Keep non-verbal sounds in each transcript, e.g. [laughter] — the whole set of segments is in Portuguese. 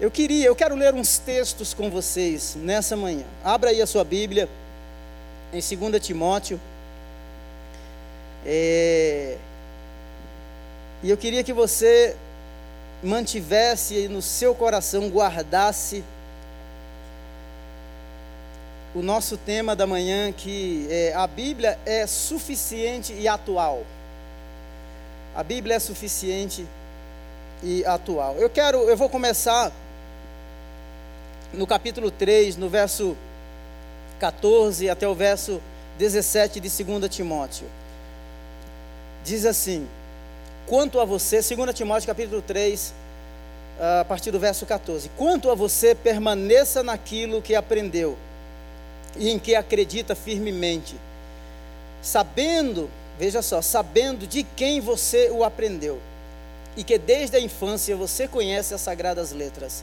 Eu queria, eu quero ler uns textos com vocês nessa manhã. Abra aí a sua Bíblia em 2 Timóteo. É, e eu queria que você mantivesse no seu coração, guardasse o nosso tema da manhã, que é, a Bíblia é suficiente e atual. A Bíblia é suficiente e atual. Eu quero, eu vou começar no capítulo 3, no verso 14 até o verso 17 de 2 Timóteo. Diz assim: Quanto a você, 2 Timóteo capítulo 3, a partir do verso 14: Quanto a você, permaneça naquilo que aprendeu e em que acredita firmemente, sabendo, veja só, sabendo de quem você o aprendeu, e que desde a infância você conhece as sagradas letras,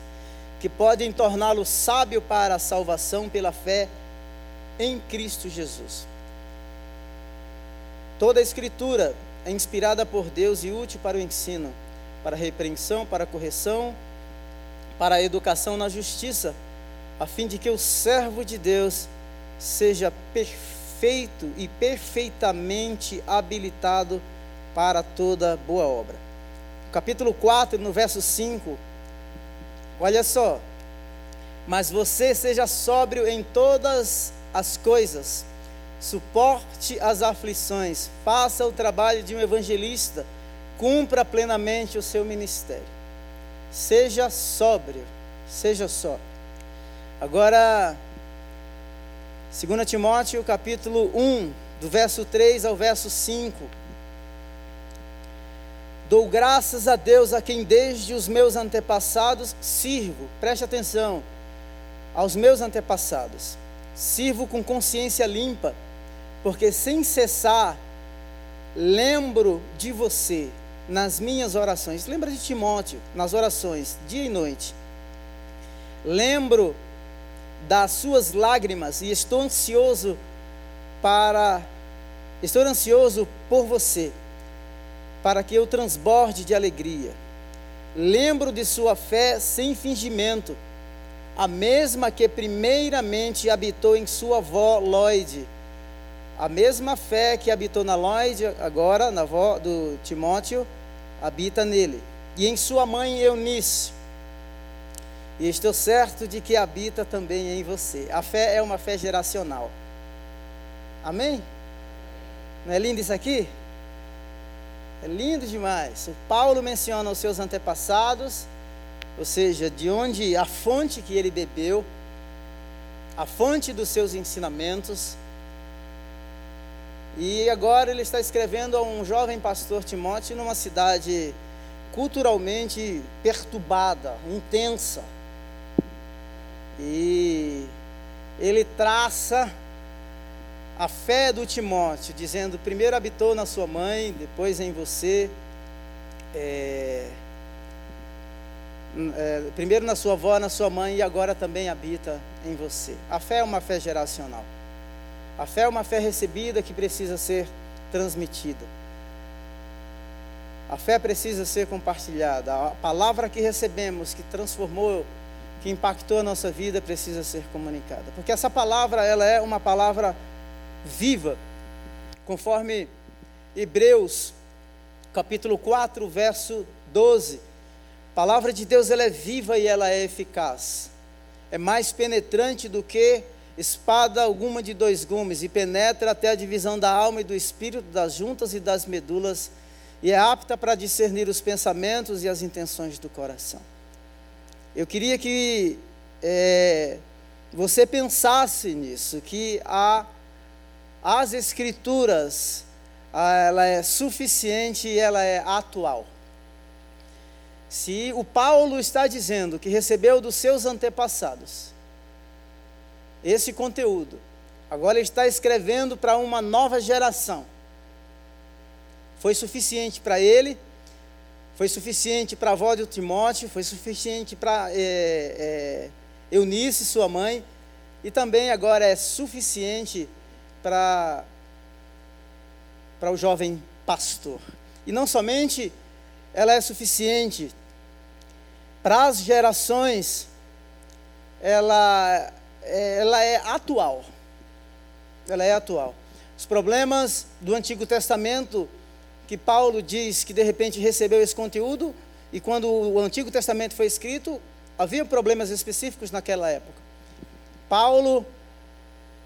que podem torná-lo sábio para a salvação pela fé em Cristo Jesus. Toda a Escritura é inspirada por Deus e útil para o ensino, para a repreensão, para a correção, para a educação na justiça, a fim de que o servo de Deus seja perfeito e perfeitamente habilitado para toda boa obra. Capítulo 4, no verso 5, olha só. Mas você seja sóbrio em todas as coisas, suporte as aflições, faça o trabalho de um evangelista, cumpra plenamente o seu ministério. Seja sóbrio, seja sóbrio. Agora, 2 Timóteo capítulo 1, do verso 3 ao verso 5. Dou graças a Deus a quem desde os meus antepassados sirvo, preste atenção, aos meus antepassados, sirvo com consciência limpa, porque sem cessar lembro de você nas minhas orações. Lembra de Timóteo nas orações, dia e noite. Lembro das suas lágrimas e estou ansioso para estou ansioso por você, para que eu transborde de alegria. Lembro de sua fé sem fingimento, a mesma que primeiramente habitou em sua avó Lloyd. A mesma fé que habitou na Lloyd, agora na avó do Timóteo, habita nele. E em sua mãe Eunice e estou certo de que habita também em você. A fé é uma fé geracional. Amém? Não é lindo isso aqui? É lindo demais. Paulo menciona os seus antepassados, ou seja, de onde a fonte que ele bebeu, a fonte dos seus ensinamentos. E agora ele está escrevendo a um jovem pastor Timóteo numa cidade culturalmente perturbada, intensa e ele traça a fé do Timóteo, dizendo: primeiro habitou na sua mãe, depois em você, é, é, primeiro na sua avó, na sua mãe e agora também habita em você. A fé é uma fé geracional. A fé é uma fé recebida que precisa ser transmitida. A fé precisa ser compartilhada. A palavra que recebemos, que transformou que impactou a nossa vida precisa ser comunicada. Porque essa palavra, ela é uma palavra viva, conforme Hebreus, capítulo 4, verso 12. A palavra de Deus, ela é viva e ela é eficaz. É mais penetrante do que espada alguma de dois gumes e penetra até a divisão da alma e do espírito, das juntas e das medulas, e é apta para discernir os pensamentos e as intenções do coração. Eu queria que é, você pensasse nisso, que a, as escrituras, ela é suficiente e ela é atual. Se o Paulo está dizendo que recebeu dos seus antepassados esse conteúdo, agora está escrevendo para uma nova geração, foi suficiente para ele foi suficiente para a avó de Timóteo, foi suficiente para é, é, Eunice, sua mãe, e também agora é suficiente para, para o jovem pastor. E não somente ela é suficiente, para as gerações, ela, ela é atual. Ela é atual. Os problemas do Antigo Testamento, que Paulo diz que de repente recebeu esse conteúdo, e quando o Antigo Testamento foi escrito, havia problemas específicos naquela época. Paulo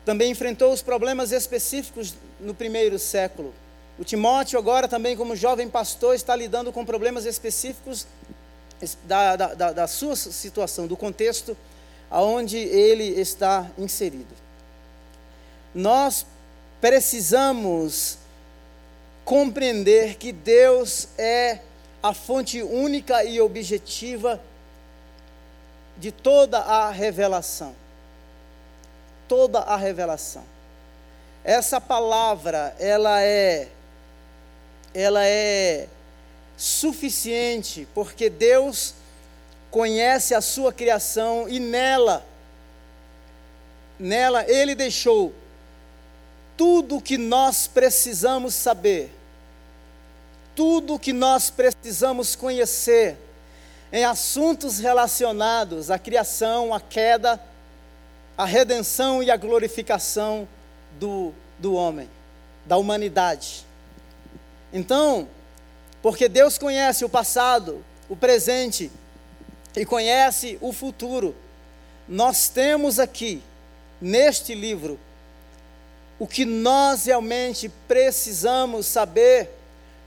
também enfrentou os problemas específicos no primeiro século. O Timóteo, agora também, como jovem pastor, está lidando com problemas específicos da, da, da sua situação, do contexto aonde ele está inserido. Nós precisamos compreender que Deus é a fonte única e objetiva de toda a revelação. Toda a revelação. Essa palavra, ela é ela é suficiente, porque Deus conhece a sua criação e nela, nela Ele deixou tudo o que nós precisamos saber, tudo o que nós precisamos conhecer em assuntos relacionados à criação, à queda, à redenção e à glorificação do, do homem, da humanidade. Então, porque Deus conhece o passado, o presente e conhece o futuro. Nós temos aqui, neste livro, o que nós realmente precisamos saber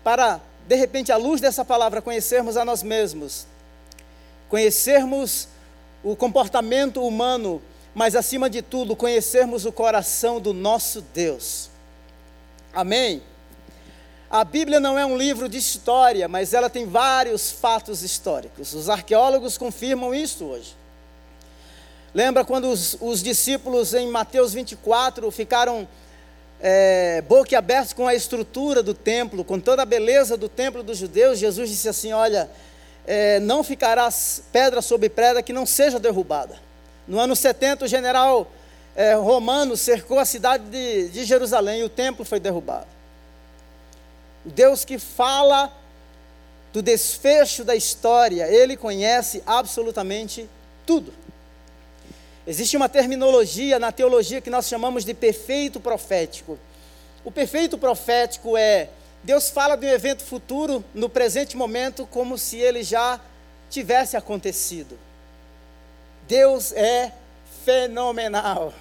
para, de repente, à luz dessa palavra, conhecermos a nós mesmos, conhecermos o comportamento humano, mas acima de tudo, conhecermos o coração do nosso Deus. Amém? A Bíblia não é um livro de história, mas ela tem vários fatos históricos. Os arqueólogos confirmam isso hoje. Lembra quando os, os discípulos em Mateus 24 ficaram é, boquiabertos com a estrutura do templo, com toda a beleza do templo dos judeus? Jesus disse assim: Olha, é, não ficará pedra sobre pedra que não seja derrubada. No ano 70, o general é, romano cercou a cidade de, de Jerusalém e o templo foi derrubado. Deus que fala do desfecho da história, ele conhece absolutamente tudo. Existe uma terminologia na teologia que nós chamamos de perfeito profético. O perfeito profético é Deus fala de um evento futuro no presente momento como se ele já tivesse acontecido. Deus é fenomenal.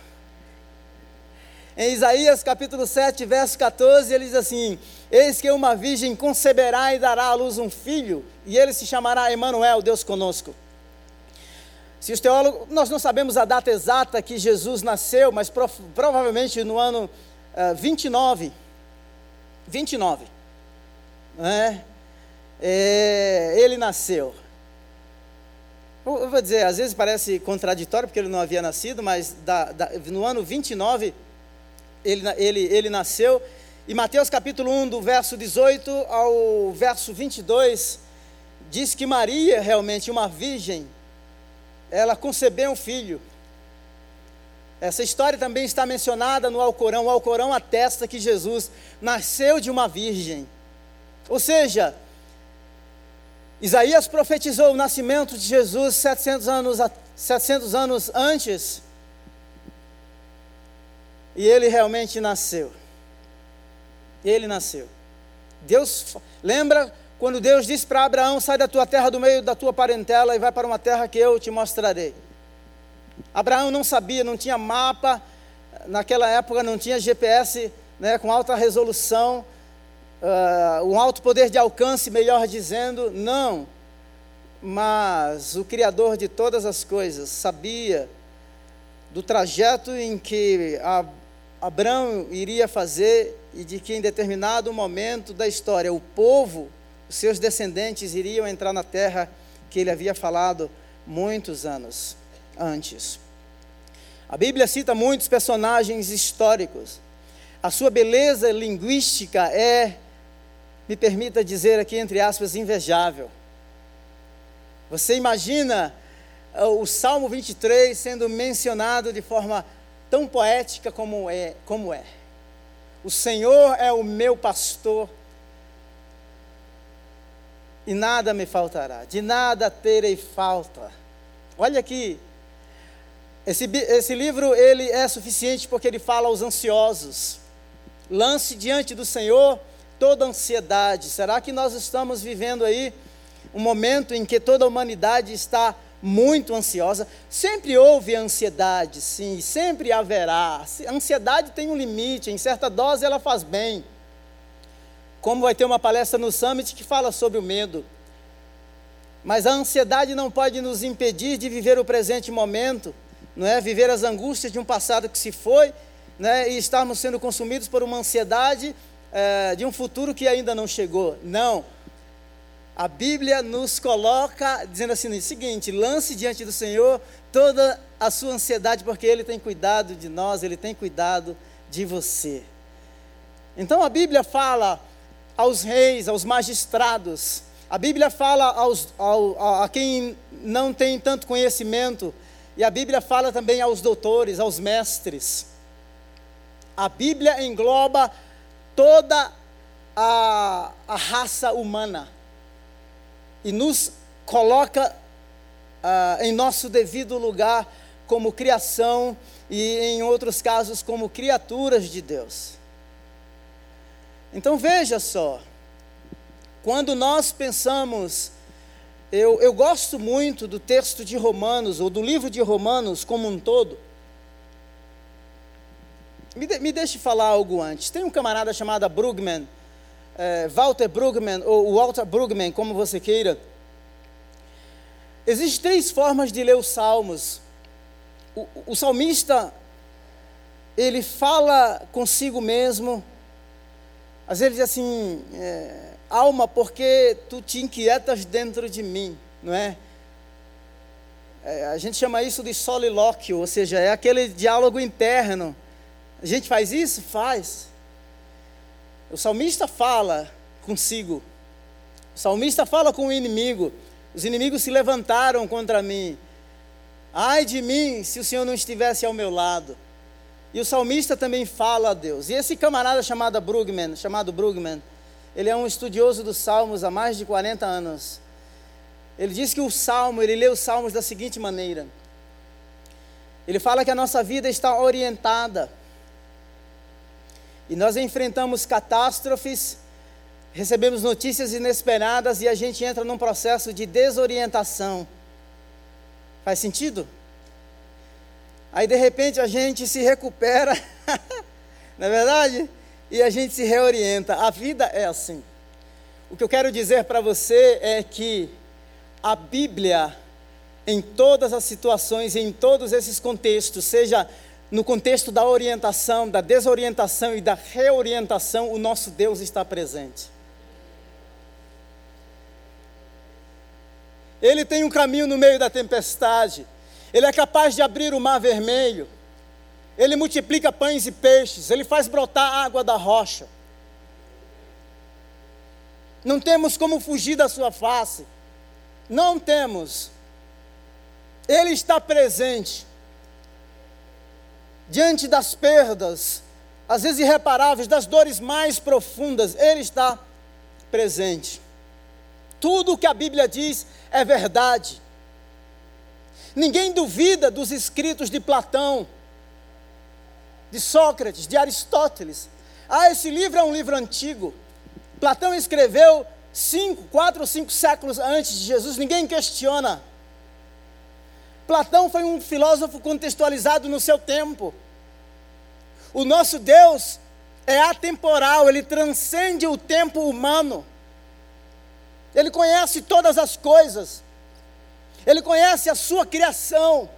Em Isaías capítulo 7, verso 14, ele diz assim: Eis que uma virgem conceberá e dará à luz um filho, e ele se chamará Emanuel, Deus conosco. Se os teólogos, nós não sabemos a data exata que Jesus nasceu, mas provavelmente no ano uh, 29. 29. Né? É, ele nasceu. Eu vou dizer, às vezes parece contraditório porque ele não havia nascido, mas da, da, no ano 29 ele, ele, ele nasceu e Mateus capítulo 1, do verso 18 ao verso 22, diz que Maria, realmente uma virgem, ela concebeu um filho. Essa história também está mencionada no Alcorão. O Alcorão atesta que Jesus nasceu de uma virgem. Ou seja, Isaías profetizou o nascimento de Jesus 700 anos, 700 anos antes. E ele realmente nasceu ele nasceu. Deus, lembra quando Deus disse para Abraão: sai da tua terra, do meio da tua parentela e vai para uma terra que eu te mostrarei. Abraão não sabia, não tinha mapa, naquela época não tinha GPS né, com alta resolução, uh, um alto poder de alcance, melhor dizendo, não. Mas o Criador de todas as coisas sabia do trajeto em que Abraão iria fazer e de que em determinado momento da história o povo, os seus descendentes iriam entrar na terra que ele havia falado muitos anos antes. A Bíblia cita muitos personagens históricos. A sua beleza linguística é, me permita dizer aqui entre aspas, invejável. Você imagina uh, o Salmo 23 sendo mencionado de forma tão poética como é, como é. O Senhor é o meu pastor. e nada me faltará, de nada terei falta. Olha aqui, esse, esse livro ele é suficiente porque ele fala aos ansiosos. Lance diante do Senhor toda ansiedade. Será que nós estamos vivendo aí um momento em que toda a humanidade está muito ansiosa? Sempre houve ansiedade, sim, sempre haverá. A ansiedade tem um limite, em certa dose ela faz bem. Como vai ter uma palestra no Summit que fala sobre o medo. Mas a ansiedade não pode nos impedir de viver o presente momento, não é? Viver as angústias de um passado que se foi, né? E estarmos sendo consumidos por uma ansiedade é, de um futuro que ainda não chegou. Não. A Bíblia nos coloca dizendo assim: o seguinte, lance diante do Senhor toda a sua ansiedade, porque Ele tem cuidado de nós, Ele tem cuidado de você. Então a Bíblia fala aos reis, aos magistrados, a Bíblia fala aos, ao, a quem não tem tanto conhecimento, e a Bíblia fala também aos doutores, aos mestres. A Bíblia engloba toda a, a raça humana e nos coloca uh, em nosso devido lugar como criação e, em outros casos, como criaturas de Deus. Então veja só, quando nós pensamos, eu, eu gosto muito do texto de Romanos, ou do livro de Romanos como um todo. Me, de, me deixe falar algo antes. Tem um camarada chamado Brugman, é, Walter Brugman, ou Walter Brugman, como você queira. Existem três formas de ler os salmos. O, o salmista, ele fala consigo mesmo, às vezes assim, é, alma, porque tu te inquietas dentro de mim, não é? é? A gente chama isso de solilóquio, ou seja, é aquele diálogo interno. A gente faz isso? Faz. O salmista fala consigo. O salmista fala com o inimigo. Os inimigos se levantaram contra mim. Ai de mim se o Senhor não estivesse ao meu lado. E o salmista também fala a Deus. E esse camarada chamado Brugman, chamado Brugman, ele é um estudioso dos salmos há mais de 40 anos. Ele diz que o salmo, ele lê os salmos da seguinte maneira: ele fala que a nossa vida está orientada, e nós enfrentamos catástrofes, recebemos notícias inesperadas e a gente entra num processo de desorientação. Faz sentido? Aí de repente a gente se recupera, [laughs] não é verdade? E a gente se reorienta. A vida é assim. O que eu quero dizer para você é que a Bíblia, em todas as situações, em todos esses contextos, seja no contexto da orientação, da desorientação e da reorientação, o nosso Deus está presente. Ele tem um caminho no meio da tempestade. Ele é capaz de abrir o mar vermelho. Ele multiplica pães e peixes. Ele faz brotar água da rocha. Não temos como fugir da sua face. Não temos. Ele está presente. Diante das perdas, às vezes irreparáveis, das dores mais profundas, Ele está presente. Tudo o que a Bíblia diz é verdade. Ninguém duvida dos escritos de Platão, de Sócrates, de Aristóteles. Ah, esse livro é um livro antigo. Platão escreveu cinco, quatro ou cinco séculos antes de Jesus, ninguém questiona. Platão foi um filósofo contextualizado no seu tempo. O nosso Deus é atemporal, ele transcende o tempo humano. Ele conhece todas as coisas. Ele conhece a sua criação.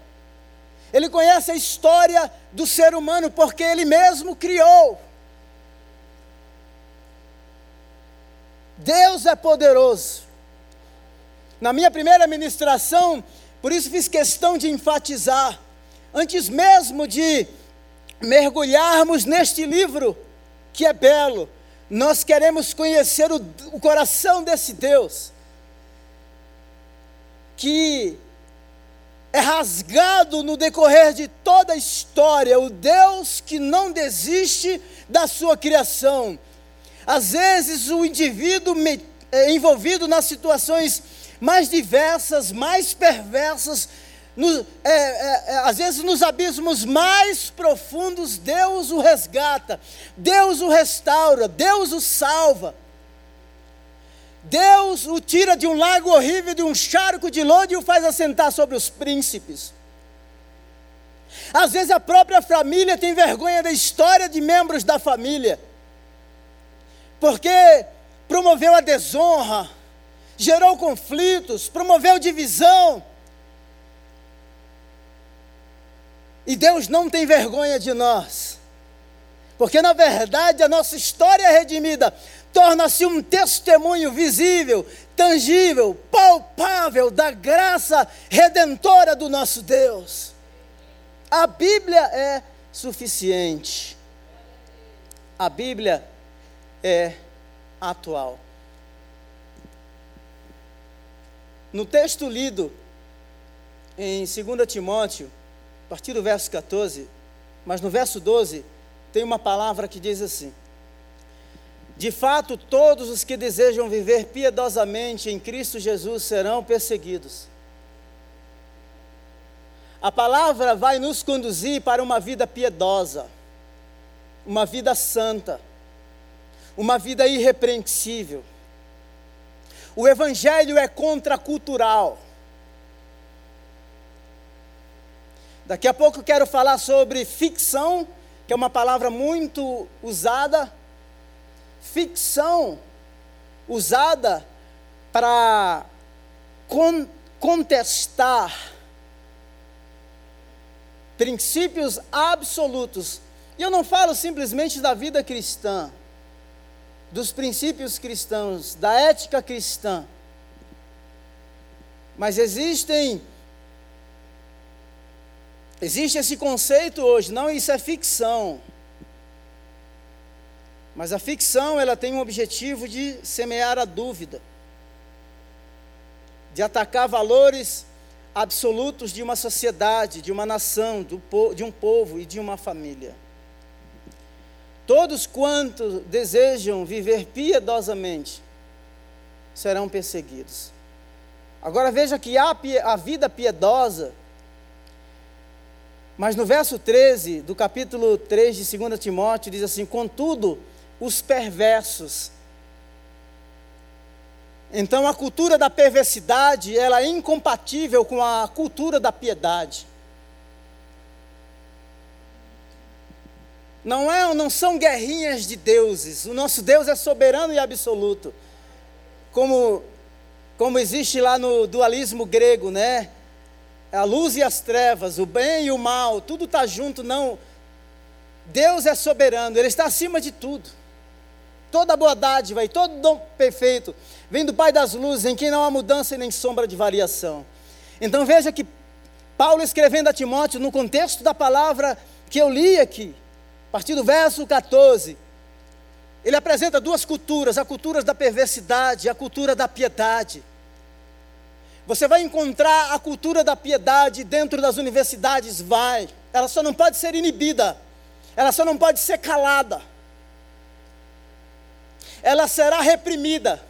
Ele conhece a história do ser humano, porque ele mesmo criou. Deus é poderoso. Na minha primeira ministração, por isso fiz questão de enfatizar, antes mesmo de mergulharmos neste livro, que é belo, nós queremos conhecer o, o coração desse Deus que é rasgado no decorrer de toda a história, o Deus que não desiste da sua criação. Às vezes o indivíduo é, envolvido nas situações mais diversas, mais perversas, é, é, é, às vezes nos abismos mais profundos, Deus o resgata, Deus o restaura, Deus o salva. Deus o tira de um lago horrível, de um charco de lodo e o faz assentar sobre os príncipes. Às vezes a própria família tem vergonha da história de membros da família, porque promoveu a desonra, gerou conflitos, promoveu divisão. E Deus não tem vergonha de nós, porque na verdade a nossa história redimida torna-se um testemunho visível, tangível, palpável da graça redentora do nosso Deus. A Bíblia é suficiente. A Bíblia é atual. No texto lido em 2 Timóteo, a partir do verso 14, mas no verso 12, tem uma palavra que diz assim: De fato, todos os que desejam viver piedosamente em Cristo Jesus serão perseguidos. A palavra vai nos conduzir para uma vida piedosa, uma vida santa, uma vida irrepreensível. O Evangelho é contracultural. Daqui a pouco quero falar sobre ficção, que é uma palavra muito usada. Ficção usada para con contestar princípios absolutos. E eu não falo simplesmente da vida cristã, dos princípios cristãos, da ética cristã. Mas existem existe esse conceito hoje, não isso é ficção. Mas a ficção, ela tem um objetivo de semear a dúvida, de atacar valores absolutos de uma sociedade, de uma nação, de um povo e de uma família. Todos quantos desejam viver piedosamente serão perseguidos. Agora veja que há a vida piedosa, mas no verso 13 do capítulo 3 de 2 Timóteo diz assim: Contudo, os perversos então a cultura da perversidade, ela é incompatível com a cultura da piedade. Não, é, não são guerrinhas de deuses. O nosso Deus é soberano e absoluto. Como, como existe lá no dualismo grego, né? A luz e as trevas, o bem e o mal, tudo está junto, não. Deus é soberano, Ele está acima de tudo toda boa dádiva e todo dom perfeito vem do Pai das luzes, em quem não há mudança e nem sombra de variação. Então veja que Paulo escrevendo a Timóteo, no contexto da palavra que eu li aqui, partir do verso 14, ele apresenta duas culturas: a cultura da perversidade e a cultura da piedade. Você vai encontrar a cultura da piedade dentro das universidades, vai. Ela só não pode ser inibida, ela só não pode ser calada ela será reprimida,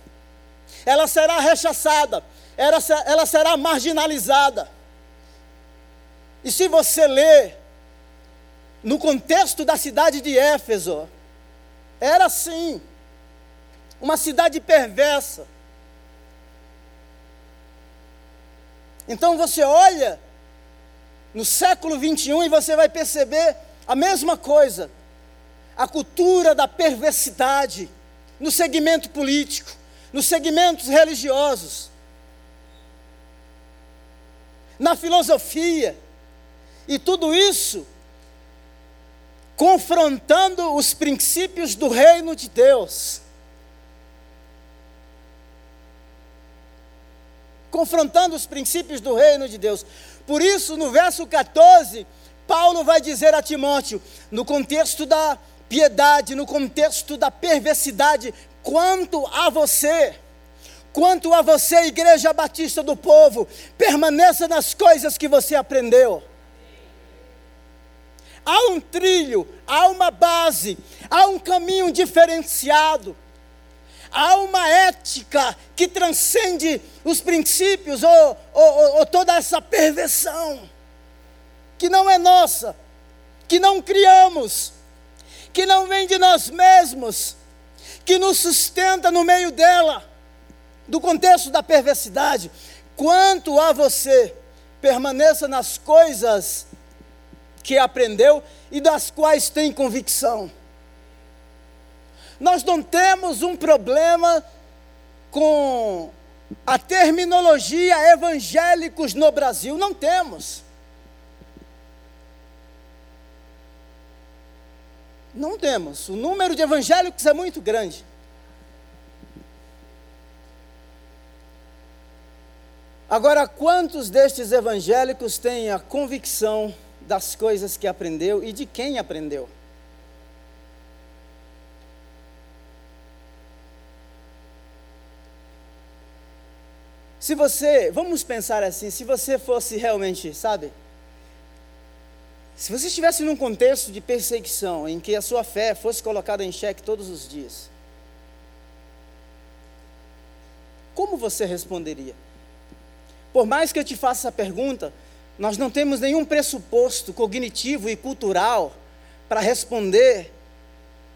ela será rechaçada, ela, ela será marginalizada. E se você ler, no contexto da cidade de Éfeso, era assim, uma cidade perversa. Então você olha no século 21 e você vai perceber a mesma coisa, a cultura da perversidade no segmento político, nos segmentos religiosos, na filosofia, e tudo isso confrontando os princípios do reino de Deus. Confrontando os princípios do reino de Deus. Por isso, no verso 14, Paulo vai dizer a Timóteo, no contexto da piedade no contexto da perversidade, quanto a você, quanto a você, Igreja Batista do Povo, permaneça nas coisas que você aprendeu. Há um trilho, há uma base, há um caminho diferenciado. há uma ética que transcende os princípios ou, ou, ou toda essa perversão, que não é nossa, que não criamos, que não vem de nós mesmos, que nos sustenta no meio dela, do contexto da perversidade. Quanto a você, permaneça nas coisas que aprendeu e das quais tem convicção. Nós não temos um problema com a terminologia evangélicos no Brasil, não temos. Não temos. O número de evangélicos é muito grande. Agora, quantos destes evangélicos têm a convicção das coisas que aprendeu e de quem aprendeu? Se você, vamos pensar assim, se você fosse realmente, sabe? Se você estivesse num contexto de perseguição, em que a sua fé fosse colocada em xeque todos os dias, como você responderia? Por mais que eu te faça essa pergunta, nós não temos nenhum pressuposto cognitivo e cultural para responder,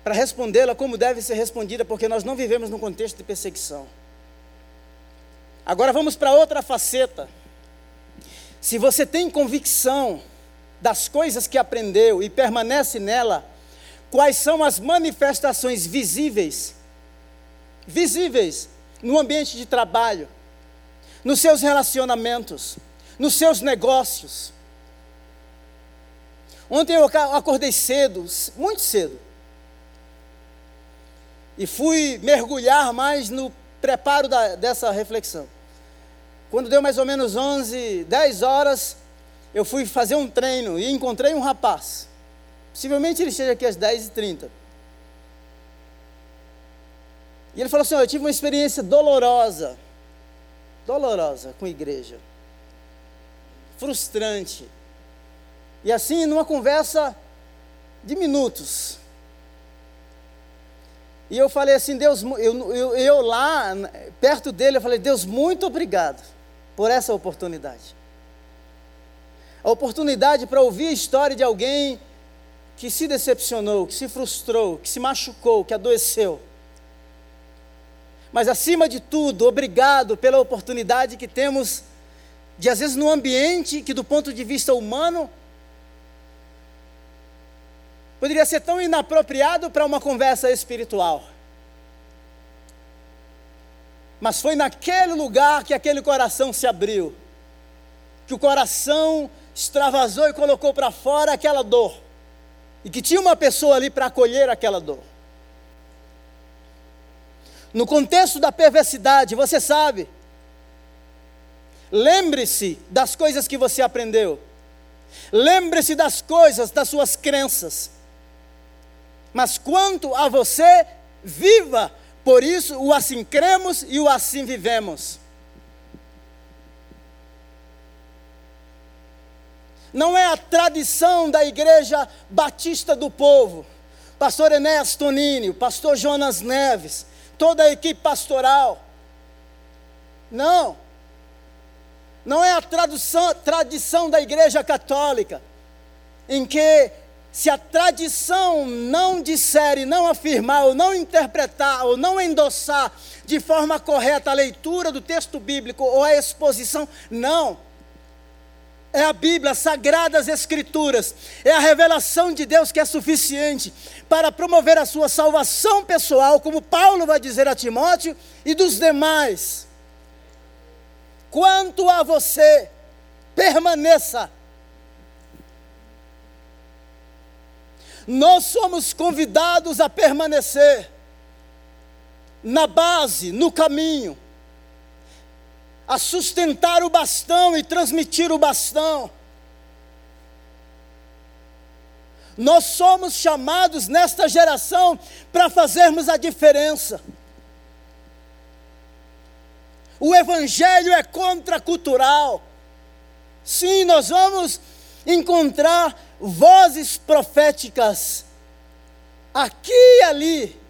para respondê-la como deve ser respondida, porque nós não vivemos num contexto de perseguição. Agora vamos para outra faceta. Se você tem convicção das coisas que aprendeu e permanece nela, quais são as manifestações visíveis, visíveis no ambiente de trabalho, nos seus relacionamentos, nos seus negócios. Ontem eu acordei cedo, muito cedo, e fui mergulhar mais no preparo da, dessa reflexão. Quando deu mais ou menos 11, 10 horas, eu fui fazer um treino e encontrei um rapaz. Possivelmente ele esteja aqui às 10h30. E ele falou assim: Eu tive uma experiência dolorosa dolorosa com a igreja, frustrante. E assim, numa conversa de minutos. E eu falei assim, Deus, eu, eu, eu lá, perto dele, eu falei, Deus, muito obrigado por essa oportunidade. A oportunidade para ouvir a história de alguém que se decepcionou, que se frustrou, que se machucou, que adoeceu. Mas acima de tudo, obrigado pela oportunidade que temos de, às vezes, num ambiente que, do ponto de vista humano, poderia ser tão inapropriado para uma conversa espiritual. Mas foi naquele lugar que aquele coração se abriu, que o coração extravasou e colocou para fora aquela dor, e que tinha uma pessoa ali para acolher aquela dor. No contexto da perversidade, você sabe. Lembre-se das coisas que você aprendeu. Lembre-se das coisas, das suas crenças. Mas quanto a você, viva. Por isso, o assim cremos e o assim vivemos. Não é a tradição da igreja batista do povo. Pastor Enéas Tonini, pastor Jonas Neves, toda a equipe pastoral. Não. Não é a tradução, tradição da Igreja Católica, em que, se a tradição não disser e não afirmar, ou não interpretar, ou não endossar de forma correta a leitura do texto bíblico ou a exposição, não é a Bíblia, as sagradas Escrituras, é a revelação de Deus que é suficiente para promover a sua salvação pessoal, como Paulo vai dizer a Timóteo e dos demais. Quanto a você, permaneça. Nós somos convidados a permanecer na base, no caminho a sustentar o bastão e transmitir o bastão. Nós somos chamados nesta geração para fazermos a diferença. O Evangelho é contracultural. Sim, nós vamos encontrar vozes proféticas aqui e ali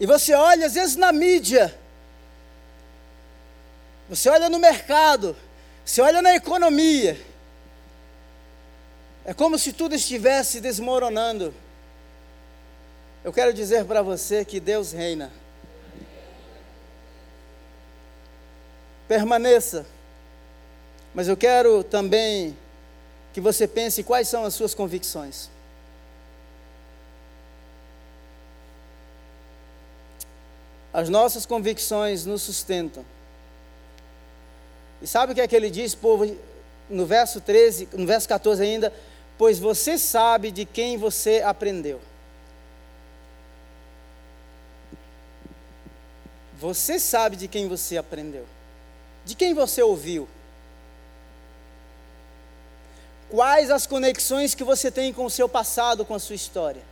E você olha, às vezes, na mídia, você olha no mercado, você olha na economia, é como se tudo estivesse desmoronando. Eu quero dizer para você que Deus reina. Permaneça. Mas eu quero também que você pense quais são as suas convicções. As nossas convicções nos sustentam. E sabe o que é que ele diz, povo, no verso 13, no verso 14 ainda? Pois você sabe de quem você aprendeu. Você sabe de quem você aprendeu. De quem você ouviu. Quais as conexões que você tem com o seu passado, com a sua história?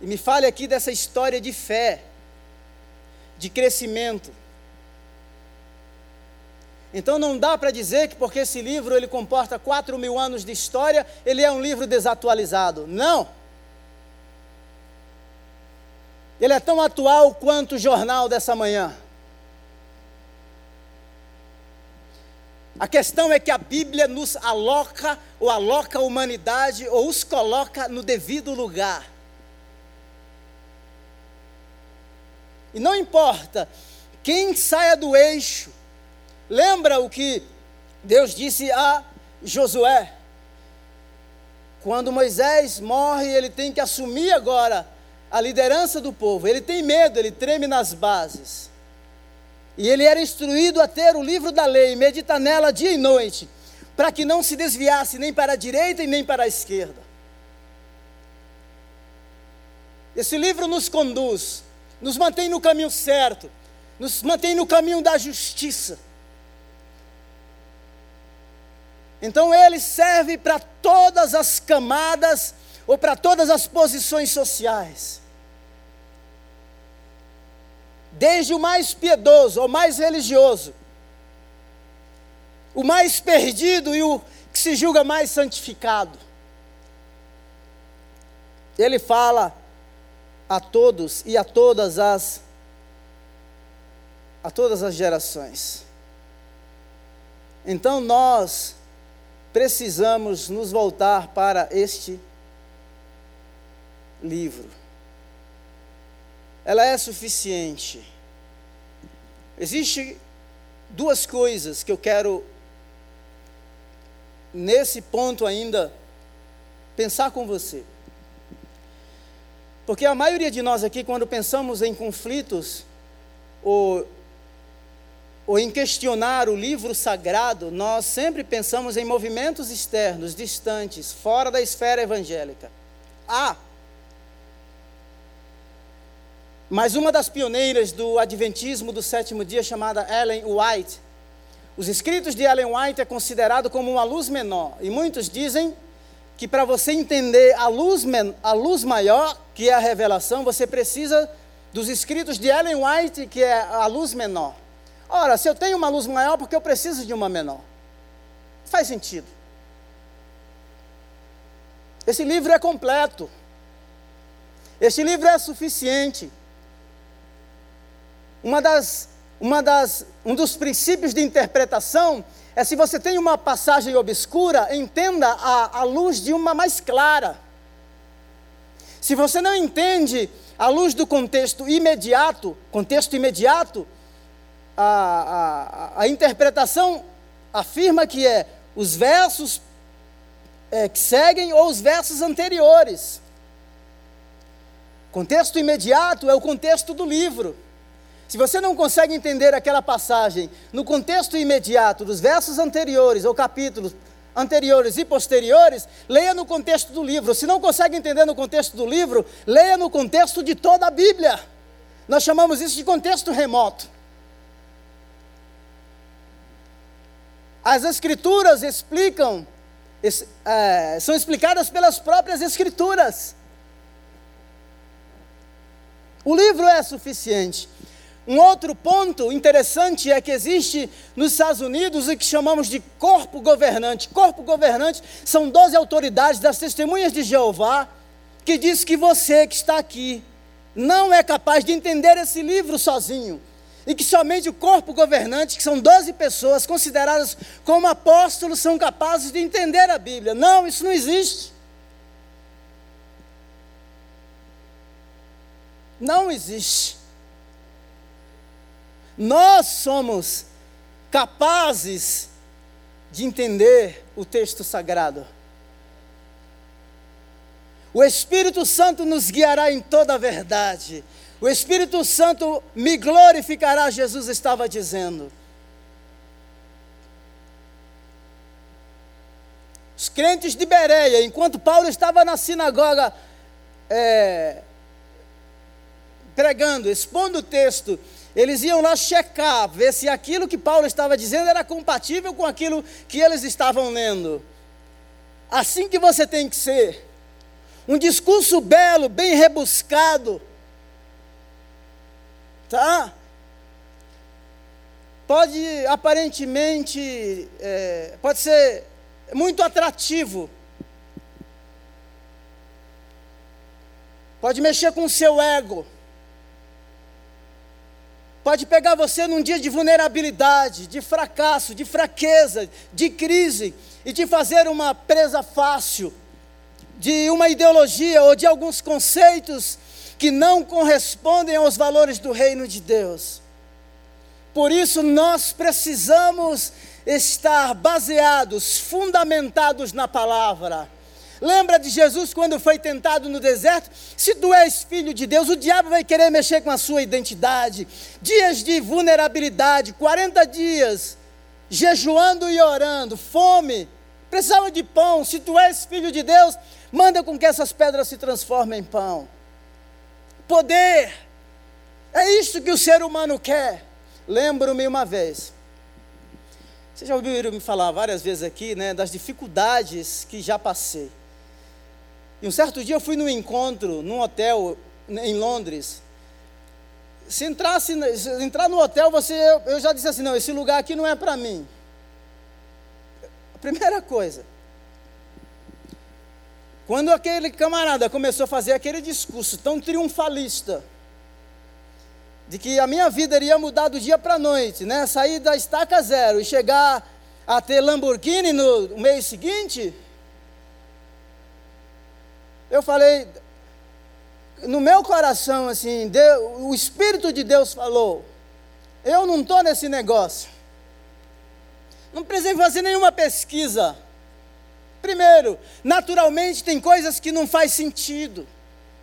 E me fale aqui dessa história de fé, de crescimento. Então não dá para dizer que porque esse livro ele comporta quatro mil anos de história, ele é um livro desatualizado. Não. Ele é tão atual quanto o jornal dessa manhã. A questão é que a Bíblia nos aloca, ou aloca a humanidade, ou os coloca no devido lugar. E não importa quem saia do eixo, lembra o que Deus disse a Josué? Quando Moisés morre, ele tem que assumir agora a liderança do povo. Ele tem medo, ele treme nas bases. E ele era instruído a ter o livro da lei, meditar nela dia e noite, para que não se desviasse nem para a direita e nem para a esquerda. Esse livro nos conduz, nos mantém no caminho certo, nos mantém no caminho da justiça. Então ele serve para todas as camadas ou para todas as posições sociais desde o mais piedoso ao mais religioso, o mais perdido e o que se julga mais santificado. Ele fala a todos e a todas as a todas as gerações. Então nós precisamos nos voltar para este livro ela é suficiente. Existem duas coisas que eu quero, nesse ponto ainda, pensar com você. Porque a maioria de nós aqui, quando pensamos em conflitos, ou, ou em questionar o livro sagrado, nós sempre pensamos em movimentos externos, distantes, fora da esfera evangélica. Ah, mas uma das pioneiras do Adventismo do sétimo dia, chamada Ellen White, os escritos de Ellen White é considerado como uma luz menor. E muitos dizem que para você entender a luz, a luz maior, que é a revelação, você precisa dos escritos de Ellen White, que é a luz menor. Ora, se eu tenho uma luz maior, porque eu preciso de uma menor? Faz sentido. Esse livro é completo. Este livro é suficiente. Uma das, uma das, um dos princípios de interpretação é se você tem uma passagem obscura, entenda a, a luz de uma mais clara. Se você não entende a luz do contexto imediato, contexto imediato, a, a, a interpretação afirma que é os versos é, que seguem ou os versos anteriores. Contexto imediato é o contexto do livro. Se você não consegue entender aquela passagem no contexto imediato dos versos anteriores ou capítulos anteriores e posteriores, leia no contexto do livro. Se não consegue entender no contexto do livro, leia no contexto de toda a Bíblia. Nós chamamos isso de contexto remoto. As Escrituras explicam, é, são explicadas pelas próprias Escrituras. O livro é suficiente. Um outro ponto interessante é que existe nos Estados Unidos o que chamamos de corpo governante. Corpo governante são 12 autoridades das testemunhas de Jeová que diz que você que está aqui não é capaz de entender esse livro sozinho. E que somente o corpo governante, que são 12 pessoas consideradas como apóstolos, são capazes de entender a Bíblia. Não, isso não existe. Não existe. Nós somos capazes de entender o texto sagrado. O Espírito Santo nos guiará em toda a verdade. O Espírito Santo me glorificará, Jesus estava dizendo. Os crentes de Bereia, enquanto Paulo estava na sinagoga é, pregando, expondo o texto, eles iam lá checar, ver se aquilo que Paulo estava dizendo era compatível com aquilo que eles estavam lendo. Assim que você tem que ser. Um discurso belo, bem rebuscado. Tá? Pode aparentemente, é, pode ser muito atrativo. Pode mexer com o seu ego pode pegar você num dia de vulnerabilidade, de fracasso, de fraqueza, de crise, e te fazer uma presa fácil de uma ideologia ou de alguns conceitos que não correspondem aos valores do reino de Deus. Por isso nós precisamos estar baseados, fundamentados na palavra. Lembra de Jesus quando foi tentado no deserto? Se tu és filho de Deus, o diabo vai querer mexer com a sua identidade. Dias de vulnerabilidade, 40 dias, jejuando e orando, fome, precisava de pão. Se tu és filho de Deus, manda com que essas pedras se transformem em pão. Poder, é isso que o ser humano quer. Lembro-me uma vez, vocês já ouviram me falar várias vezes aqui, né, das dificuldades que já passei. E um certo dia eu fui num encontro, num hotel em Londres. Se, entrasse, se entrar no hotel, você, eu, já disse assim: não, esse lugar aqui não é para mim. A primeira coisa. Quando aquele camarada começou a fazer aquele discurso tão triunfalista, de que a minha vida iria mudar do dia para a noite, né? sair da estaca zero e chegar a ter Lamborghini no mês seguinte, eu falei, no meu coração, assim, Deus, o Espírito de Deus falou: eu não estou nesse negócio. Não precisei fazer nenhuma pesquisa. Primeiro, naturalmente tem coisas que não faz sentido,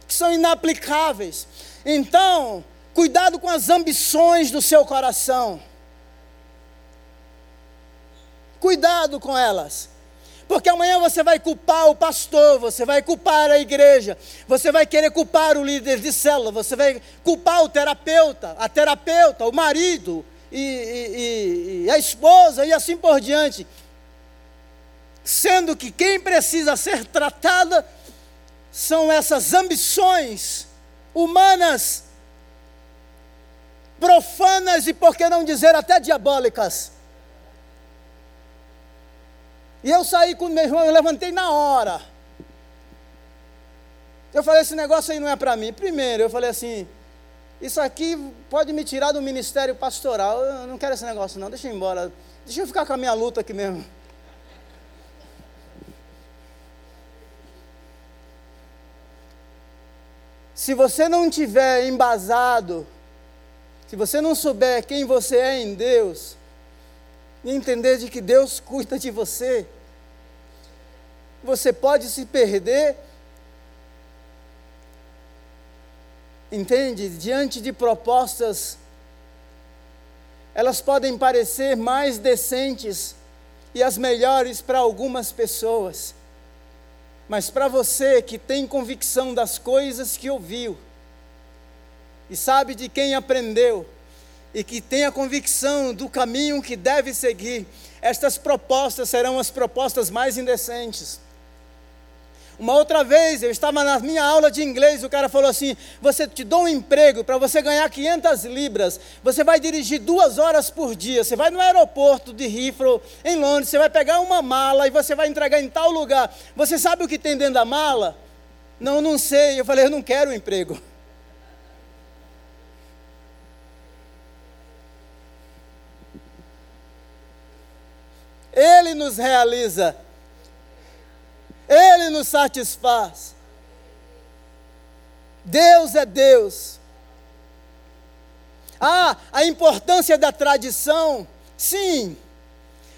que são inaplicáveis. Então, cuidado com as ambições do seu coração. Cuidado com elas. Porque amanhã você vai culpar o pastor, você vai culpar a igreja, você vai querer culpar o líder de célula, você vai culpar o terapeuta, a terapeuta, o marido e, e, e a esposa e assim por diante. Sendo que quem precisa ser tratada são essas ambições humanas, profanas e, por que não dizer, até diabólicas. E eu saí com meu irmão, eu levantei na hora. Eu falei, esse negócio aí não é para mim. Primeiro, eu falei assim, isso aqui pode me tirar do ministério pastoral. Eu não quero esse negócio não, deixa eu ir embora. Deixa eu ficar com a minha luta aqui mesmo. Se você não tiver embasado, se você não souber quem você é em Deus, e entender de que Deus cuida de você, você pode se perder, entende? Diante de propostas, elas podem parecer mais decentes e as melhores para algumas pessoas, mas para você que tem convicção das coisas que ouviu, e sabe de quem aprendeu, e que tem a convicção do caminho que deve seguir, estas propostas serão as propostas mais indecentes. Uma outra vez, eu estava na minha aula de inglês, o cara falou assim: Você te dou um emprego para você ganhar 500 libras, você vai dirigir duas horas por dia, você vai no aeroporto de Heathrow, em Londres, você vai pegar uma mala e você vai entregar em tal lugar. Você sabe o que tem dentro da mala? Não, não sei. Eu falei: Eu não quero um emprego. [laughs] Ele nos realiza, Ele nos satisfaz. Deus é Deus. Ah, a importância da tradição. Sim,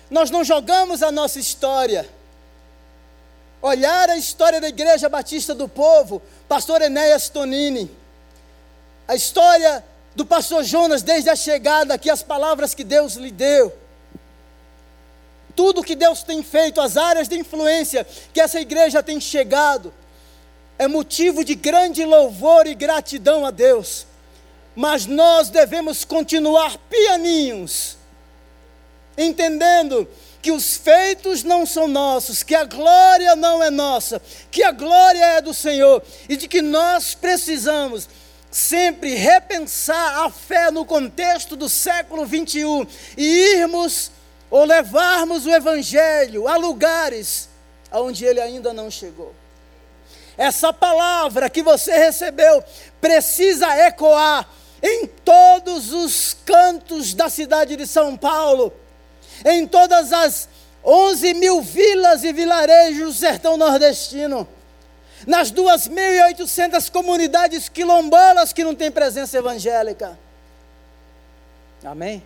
nós não jogamos a nossa história. Olhar a história da Igreja Batista do Povo, pastor Enéas Tonini, a história do pastor Jonas desde a chegada aqui, as palavras que Deus lhe deu. Tudo que Deus tem feito, as áreas de influência que essa igreja tem chegado, é motivo de grande louvor e gratidão a Deus. Mas nós devemos continuar pianinhos, entendendo que os feitos não são nossos, que a glória não é nossa, que a glória é do Senhor e de que nós precisamos sempre repensar a fé no contexto do século 21 e irmos ou levarmos o Evangelho a lugares onde ele ainda não chegou. Essa palavra que você recebeu precisa ecoar em todos os cantos da cidade de São Paulo, em todas as 11 mil vilas e vilarejos do sertão nordestino nas 2.800 comunidades quilombolas que não têm presença evangélica. Amém?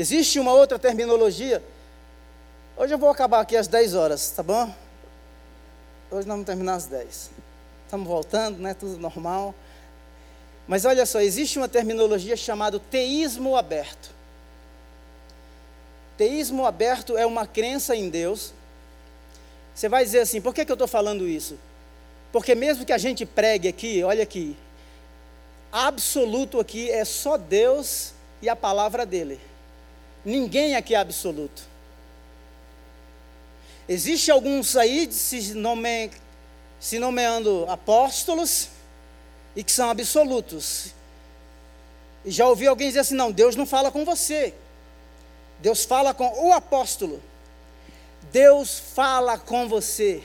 Existe uma outra terminologia. Hoje eu vou acabar aqui às 10 horas, tá bom? Hoje nós vamos terminar às 10. Estamos voltando, né? Tudo normal. Mas olha só, existe uma terminologia chamada teísmo aberto. Teísmo aberto é uma crença em Deus você vai dizer assim: por que, que eu estou falando isso? Porque mesmo que a gente pregue aqui, olha aqui, absoluto aqui é só Deus e a palavra dele. Ninguém aqui é absoluto. Existe alguns aí se, nome, se nomeando apóstolos e que são absolutos. E já ouvi alguém dizer assim: não, Deus não fala com você. Deus fala com o apóstolo. Deus fala com você.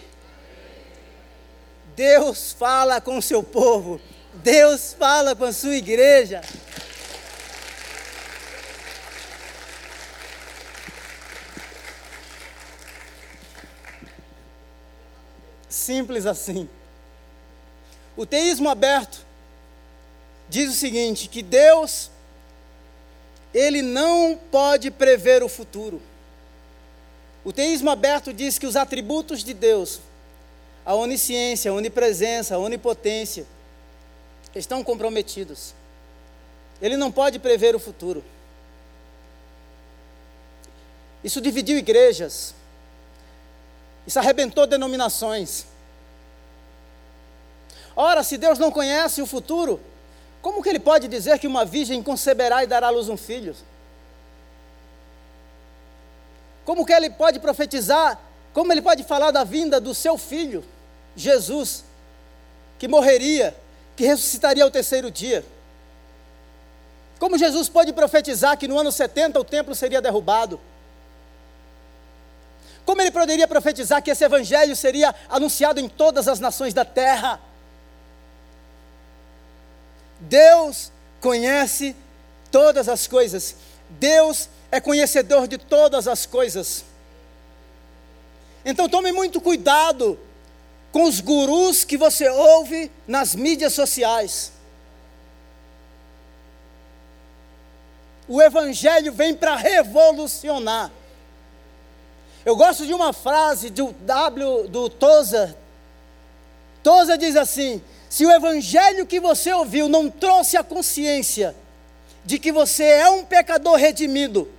Deus fala com o seu povo. Deus fala com a sua igreja. Simples assim. O teísmo aberto diz o seguinte: que Deus, Ele não pode prever o futuro. O teísmo aberto diz que os atributos de Deus, a onisciência, a onipresença, a onipotência, estão comprometidos. Ele não pode prever o futuro. Isso dividiu igrejas. Isso arrebentou denominações. Ora, se Deus não conhece o futuro, como que ele pode dizer que uma virgem conceberá e dará à luz um filho? Como que ele pode profetizar? Como ele pode falar da vinda do seu filho, Jesus, que morreria, que ressuscitaria ao terceiro dia? Como Jesus pode profetizar que no ano 70 o templo seria derrubado? Como ele poderia profetizar que esse evangelho seria anunciado em todas as nações da terra? Deus conhece todas as coisas. Deus é conhecedor de todas as coisas. Então tome muito cuidado com os gurus que você ouve nas mídias sociais. O Evangelho vem para revolucionar. Eu gosto de uma frase do W do Tozer. Tozer diz assim: se o Evangelho que você ouviu não trouxe a consciência de que você é um pecador redimido,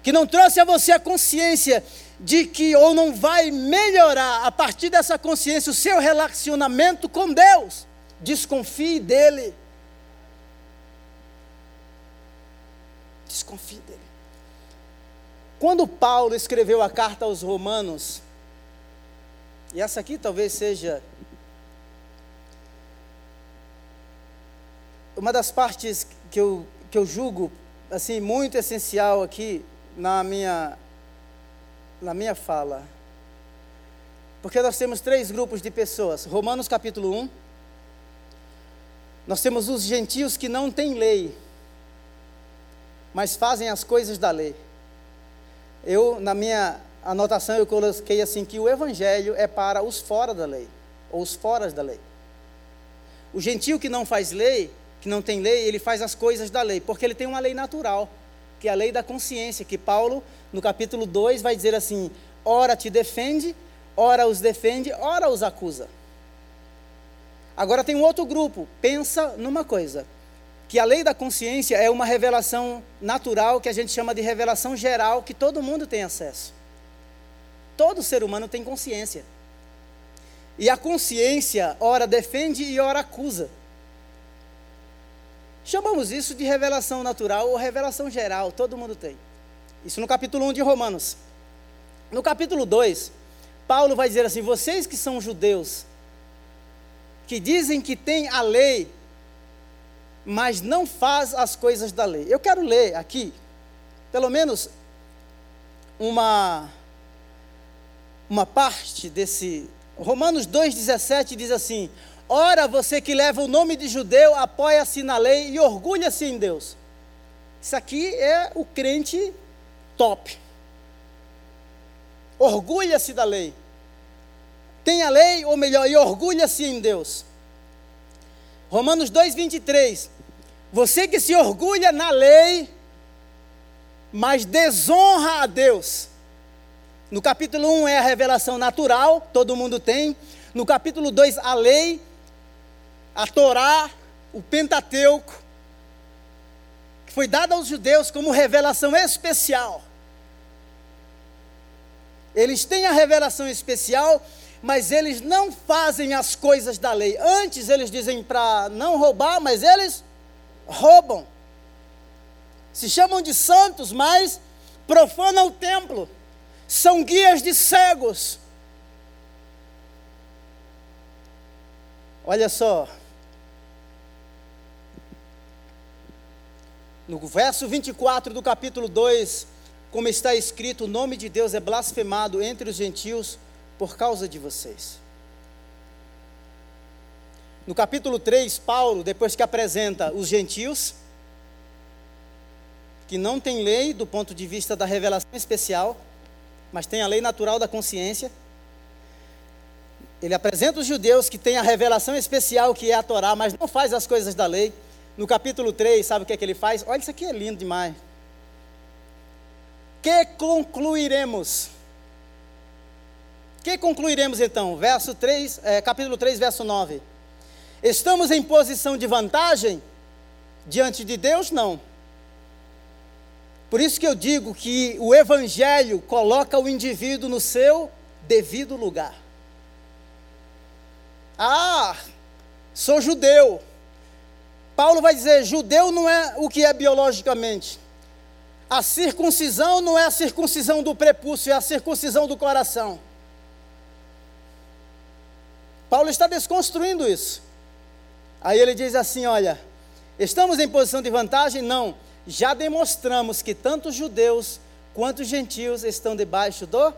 que não trouxe a você a consciência de que ou não vai melhorar a partir dessa consciência o seu relacionamento com Deus, desconfie dele. Desconfie dele. Quando Paulo escreveu a carta aos Romanos, e essa aqui talvez seja uma das partes que eu, que eu julgo assim muito essencial aqui na minha na minha fala. Porque nós temos três grupos de pessoas. Romanos capítulo 1. Nós temos os gentios que não têm lei. mas fazem as coisas da lei. Eu, na minha anotação, eu coloquei assim que o evangelho é para os fora da lei, ou os foras da lei. O gentio que não faz lei, que não tem lei, ele faz as coisas da lei, porque ele tem uma lei natural, que é a lei da consciência, que Paulo, no capítulo 2, vai dizer assim: ora te defende, ora os defende, ora os acusa. Agora tem um outro grupo, pensa numa coisa, que a lei da consciência é uma revelação natural que a gente chama de revelação geral, que todo mundo tem acesso. Todo ser humano tem consciência. E a consciência, ora defende e ora acusa. Chamamos isso de revelação natural ou revelação geral, todo mundo tem. Isso no capítulo 1 de Romanos. No capítulo 2, Paulo vai dizer assim: vocês que são judeus, que dizem que têm a lei, mas não faz as coisas da lei. Eu quero ler aqui, pelo menos, uma, uma parte desse Romanos 2,17 diz assim: Ora, você que leva o nome de judeu, apoia-se na lei e orgulha-se em Deus. Isso aqui é o crente top. Orgulha-se da lei. Tem a lei, ou melhor, e orgulha-se em Deus. Romanos 2,23. Você que se orgulha na lei, mas desonra a Deus. No capítulo 1 é a revelação natural, todo mundo tem. No capítulo 2, a lei, a Torá, o Pentateuco, que foi dada aos judeus como revelação especial. Eles têm a revelação especial, mas eles não fazem as coisas da lei. Antes eles dizem para não roubar, mas eles roubam. Se chamam de santos, mas profanam o templo são guias de cegos. Olha só. No verso 24 do capítulo 2, como está escrito, o nome de Deus é blasfemado entre os gentios por causa de vocês. No capítulo 3, Paulo, depois que apresenta os gentios, que não tem lei do ponto de vista da revelação especial, mas tem a lei natural da consciência. Ele apresenta os judeus que têm a revelação especial que é a Torá, mas não faz as coisas da lei. No capítulo 3, sabe o que é que ele faz? Olha, isso aqui é lindo demais. Que concluiremos? Que concluiremos então? Verso 3, é, capítulo 3, verso 9. Estamos em posição de vantagem diante de Deus? Não. Por isso que eu digo que o Evangelho coloca o indivíduo no seu devido lugar. Ah, sou judeu. Paulo vai dizer: judeu não é o que é biologicamente. A circuncisão não é a circuncisão do prepúcio, é a circuncisão do coração. Paulo está desconstruindo isso. Aí ele diz assim: olha, estamos em posição de vantagem? Não já demonstramos que tanto judeus quanto gentios estão debaixo do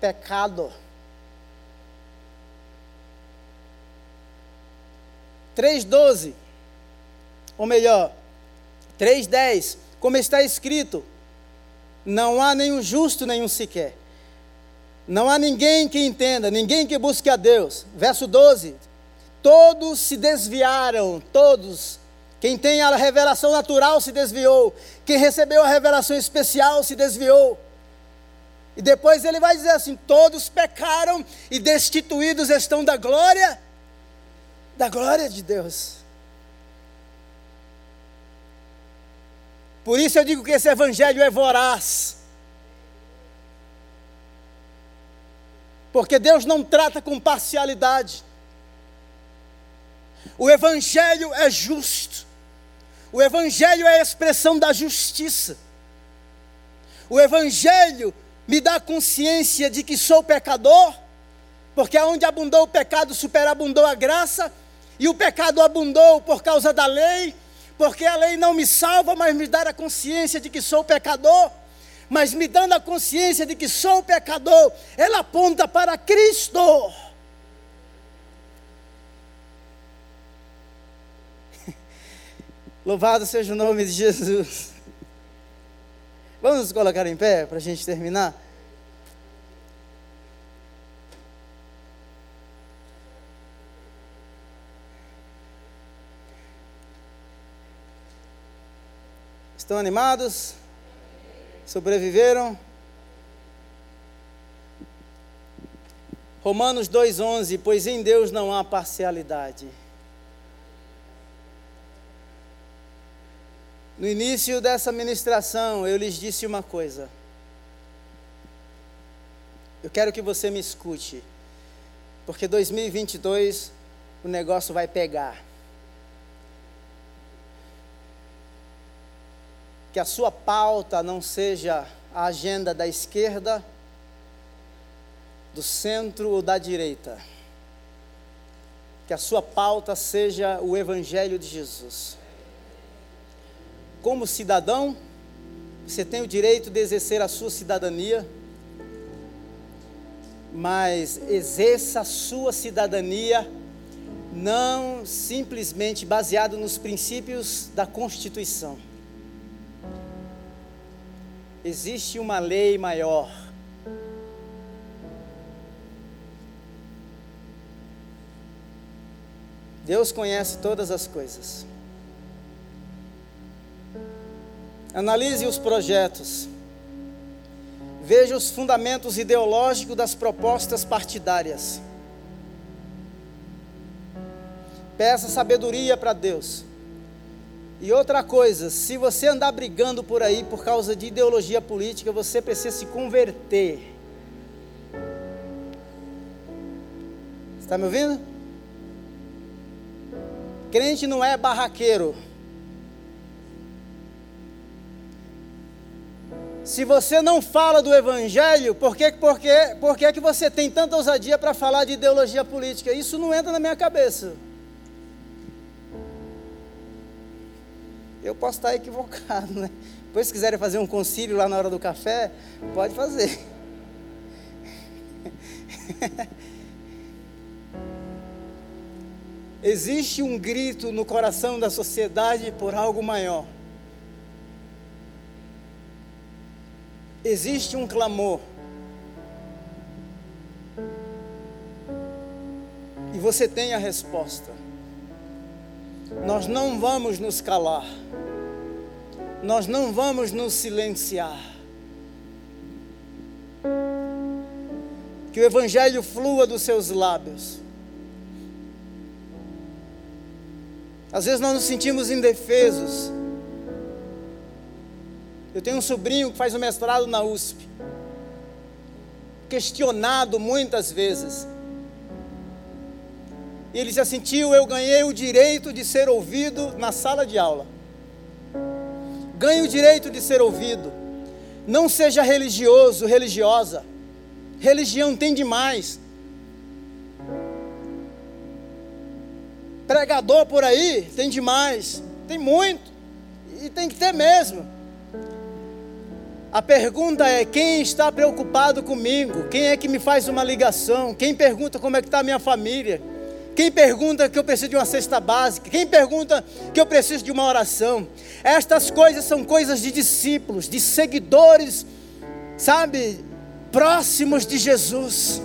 pecado. 3,12, ou melhor, 3,10, como está escrito: não há nenhum justo, nenhum sequer. Não há ninguém que entenda, ninguém que busque a Deus. Verso 12: todos se desviaram, todos quem tem a revelação natural se desviou. Quem recebeu a revelação especial se desviou. E depois ele vai dizer assim: todos pecaram e destituídos estão da glória, da glória de Deus. Por isso eu digo que esse evangelho é voraz. Porque Deus não trata com parcialidade. O evangelho é justo. O Evangelho é a expressão da justiça. O Evangelho me dá consciência de que sou pecador, porque aonde abundou o pecado, superabundou a graça, e o pecado abundou por causa da lei, porque a lei não me salva, mas me dá a consciência de que sou pecador. Mas me dando a consciência de que sou pecador, ela aponta para Cristo. [laughs] Louvado seja o nome de Jesus. Vamos nos colocar em pé para a gente terminar? Estão animados? Sobreviveram? Romanos 2,11: Pois em Deus não há parcialidade. No início dessa ministração, eu lhes disse uma coisa. Eu quero que você me escute, porque 2022 o negócio vai pegar. Que a sua pauta não seja a agenda da esquerda, do centro ou da direita. Que a sua pauta seja o Evangelho de Jesus como cidadão, você tem o direito de exercer a sua cidadania, mas exerça a sua cidadania não simplesmente baseado nos princípios da Constituição. Existe uma lei maior. Deus conhece todas as coisas. Analise os projetos. Veja os fundamentos ideológicos das propostas partidárias. Peça sabedoria para Deus. E outra coisa, se você andar brigando por aí por causa de ideologia política, você precisa se converter. Está me ouvindo? Crente não é barraqueiro. Se você não fala do Evangelho, por que, por que, por que, que você tem tanta ousadia para falar de ideologia política? Isso não entra na minha cabeça. Eu posso estar equivocado, né? Depois, se quiserem fazer um concílio lá na hora do café, pode fazer. [laughs] Existe um grito no coração da sociedade por algo maior. existe um clamor. E você tem a resposta. Nós não vamos nos calar. Nós não vamos nos silenciar. Que o Evangelho flua dos seus lábios. Às vezes nós nos sentimos indefesos eu tenho um sobrinho que faz o um mestrado na USP. Questionado muitas vezes. E ele já sentiu, eu ganhei o direito de ser ouvido na sala de aula. Ganhe o direito de ser ouvido. Não seja religioso, religiosa. Religião tem demais. Pregador por aí tem demais. Tem muito. E tem que ter mesmo. A pergunta é: quem está preocupado comigo? Quem é que me faz uma ligação? Quem pergunta como é que está a minha família? Quem pergunta que eu preciso de uma cesta básica? Quem pergunta que eu preciso de uma oração? Estas coisas são coisas de discípulos, de seguidores, sabe, próximos de Jesus.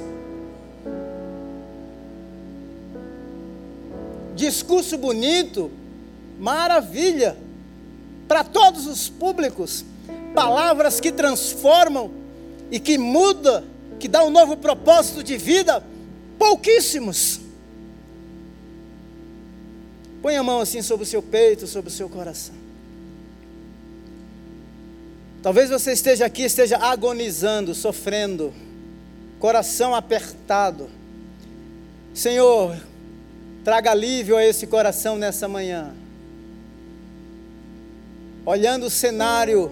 Discurso bonito, maravilha, para todos os públicos palavras que transformam e que muda, que dá um novo propósito de vida, pouquíssimos. Põe a mão assim sobre o seu peito, sobre o seu coração. Talvez você esteja aqui, esteja agonizando, sofrendo, coração apertado. Senhor, traga alívio a esse coração nessa manhã. Olhando o cenário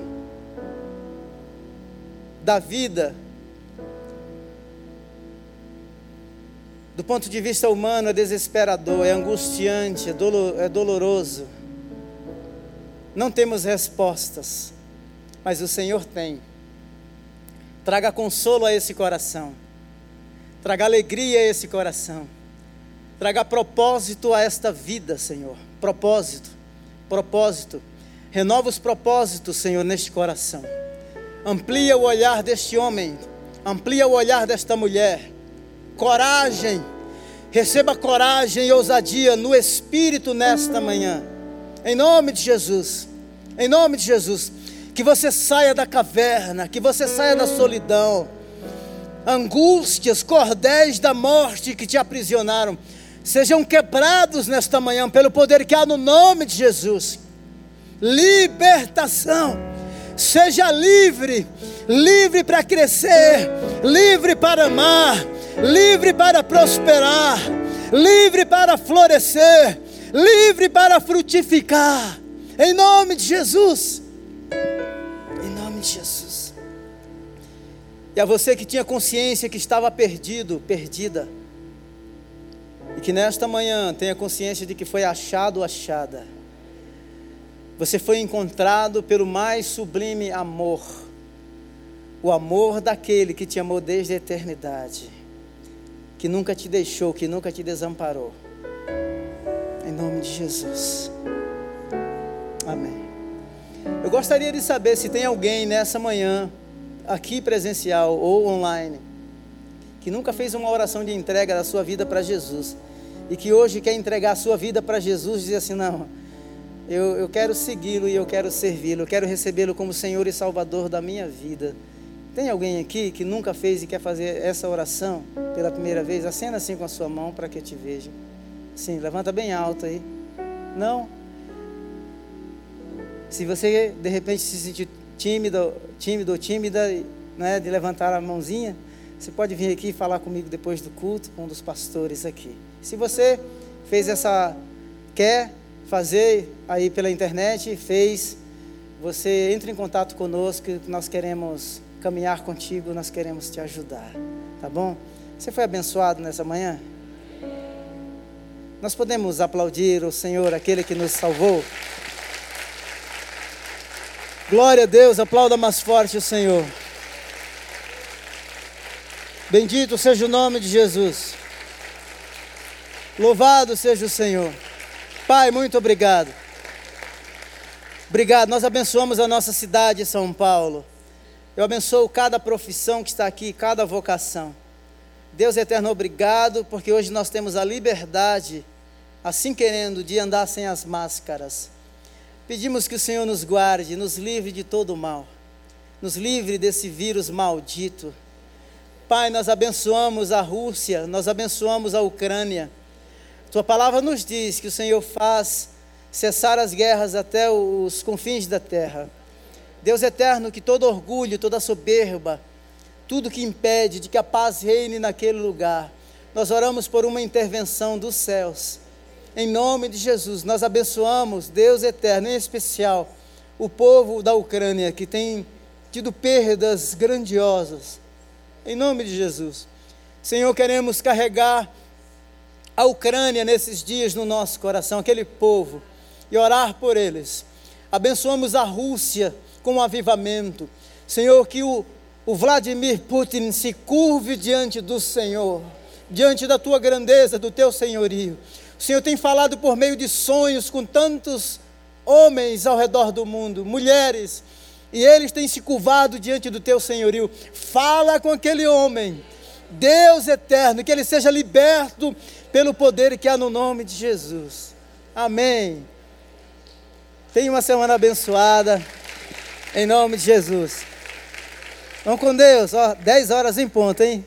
da vida, do ponto de vista humano, é desesperador, é angustiante, é, dolor, é doloroso. Não temos respostas, mas o Senhor tem. Traga consolo a esse coração, traga alegria a esse coração, traga propósito a esta vida, Senhor. Propósito, propósito. Renova os propósitos, Senhor, neste coração Amplia o olhar deste homem, amplia o olhar desta mulher. Coragem, receba coragem e ousadia no Espírito nesta manhã. Em nome de Jesus, em nome de Jesus. Que você saia da caverna, que você saia da solidão, angústias, cordéis da morte que te aprisionaram, sejam quebrados nesta manhã pelo poder que há no nome de Jesus. Libertação, seja livre, livre para crescer, livre para amar, livre para prosperar, livre para florescer, livre para frutificar, em nome de Jesus. Jesus. E a você que tinha consciência que estava perdido, perdida, e que nesta manhã tenha consciência de que foi achado, achada. Você foi encontrado pelo mais sublime amor, o amor daquele que te amou desde a eternidade, que nunca te deixou, que nunca te desamparou. Em nome de Jesus. Amém. Eu gostaria de saber se tem alguém nessa manhã, aqui presencial ou online, que nunca fez uma oração de entrega da sua vida para Jesus e que hoje quer entregar a sua vida para Jesus e dizer assim: não, eu, eu quero segui-lo e eu quero servi-lo, eu quero recebê-lo como Senhor e Salvador da minha vida. Tem alguém aqui que nunca fez e quer fazer essa oração pela primeira vez? Acena assim com a sua mão para que eu te veja. Sim, levanta bem alto aí. Não? Se você de repente se sentir tímido, tímido ou tímida, né, de levantar a mãozinha, você pode vir aqui e falar comigo depois do culto com um dos pastores aqui. Se você fez essa quer fazer aí pela internet, fez, você entre em contato conosco, nós queremos caminhar contigo, nós queremos te ajudar, tá bom? Você foi abençoado nessa manhã? Nós podemos aplaudir o Senhor, aquele que nos salvou? Glória a Deus, aplauda mais forte o Senhor. Bendito seja o nome de Jesus. Louvado seja o Senhor. Pai, muito obrigado. Obrigado. Nós abençoamos a nossa cidade, São Paulo. Eu abençoo cada profissão que está aqui, cada vocação. Deus eterno, obrigado, porque hoje nós temos a liberdade, assim querendo, de andar sem as máscaras Pedimos que o Senhor nos guarde, nos livre de todo o mal, nos livre desse vírus maldito. Pai, nós abençoamos a Rússia, nós abençoamos a Ucrânia. Tua palavra nos diz que o Senhor faz cessar as guerras até os confins da terra. Deus eterno, que todo orgulho, toda soberba, tudo que impede de que a paz reine naquele lugar, nós oramos por uma intervenção dos céus em nome de Jesus, nós abençoamos, Deus eterno, em especial, o povo da Ucrânia que tem tido perdas grandiosas. Em nome de Jesus. Senhor, queremos carregar a Ucrânia nesses dias no nosso coração, aquele povo, e orar por eles. Abençoamos a Rússia com um avivamento. Senhor, que o, o Vladimir Putin se curve diante do Senhor, diante da tua grandeza, do teu senhorio. O Senhor tem falado por meio de sonhos com tantos homens ao redor do mundo, mulheres, e eles têm se curvado diante do teu senhorio. Fala com aquele homem, Deus eterno, que ele seja liberto pelo poder que há no nome de Jesus. Amém. Tenha uma semana abençoada, em nome de Jesus. Vamos com Deus, ó, 10 horas em ponto, hein?